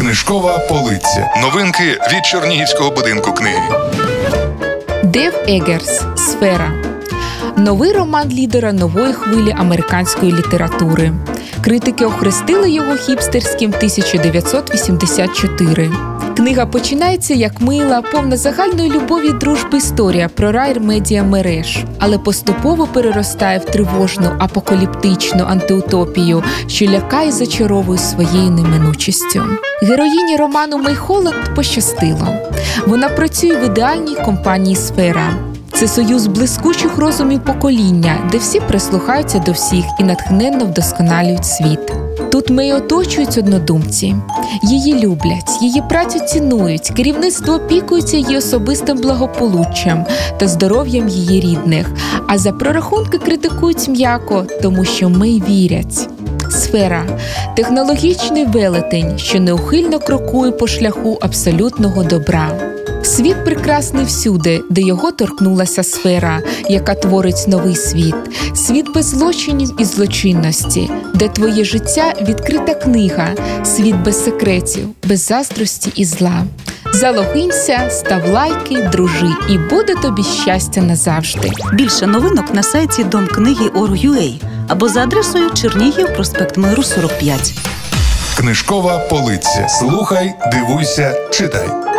Книжкова полиця. Новинки від Чернігівського будинку книги. Дев Егерс Сфера. Новий роман лідера нової хвилі американської літератури. Критики охрестили його хіпстерським 1984. Книга починається як мила, повна загальної любові дружби історія про райр медіа мереж, але поступово переростає в тривожну апокаліптичну антиутопію, що лякає зачаровує своєю неминучістю. Героїні роману Мей Холланд пощастило. Вона працює в ідеальній компанії Сфера. Це союз блискучих розумів покоління, де всі прислухаються до всіх і натхненно вдосконалюють світ. Тут Мей оточують однодумці. Її люблять, її працю цінують, керівництво опікується її особистим благополуччям та здоров'ям її рідних. А за прорахунки критикують м'яко, тому що Мей вірять. Сфера технологічний велетень, що неухильно крокує по шляху абсолютного добра. Світ прекрасний всюди, де його торкнулася сфера, яка творить новий світ, світ без злочинів і злочинності, де твоє життя відкрита книга, світ без секретів, без заздрості і зла. Залогинься, став лайки, дружи, і буде тобі щастя назавжди. Більше новинок на сайті Дом книги Орг.ua або за адресою Чернігів, проспект Миру 45. Книжкова полиця. Слухай, дивуйся, читай.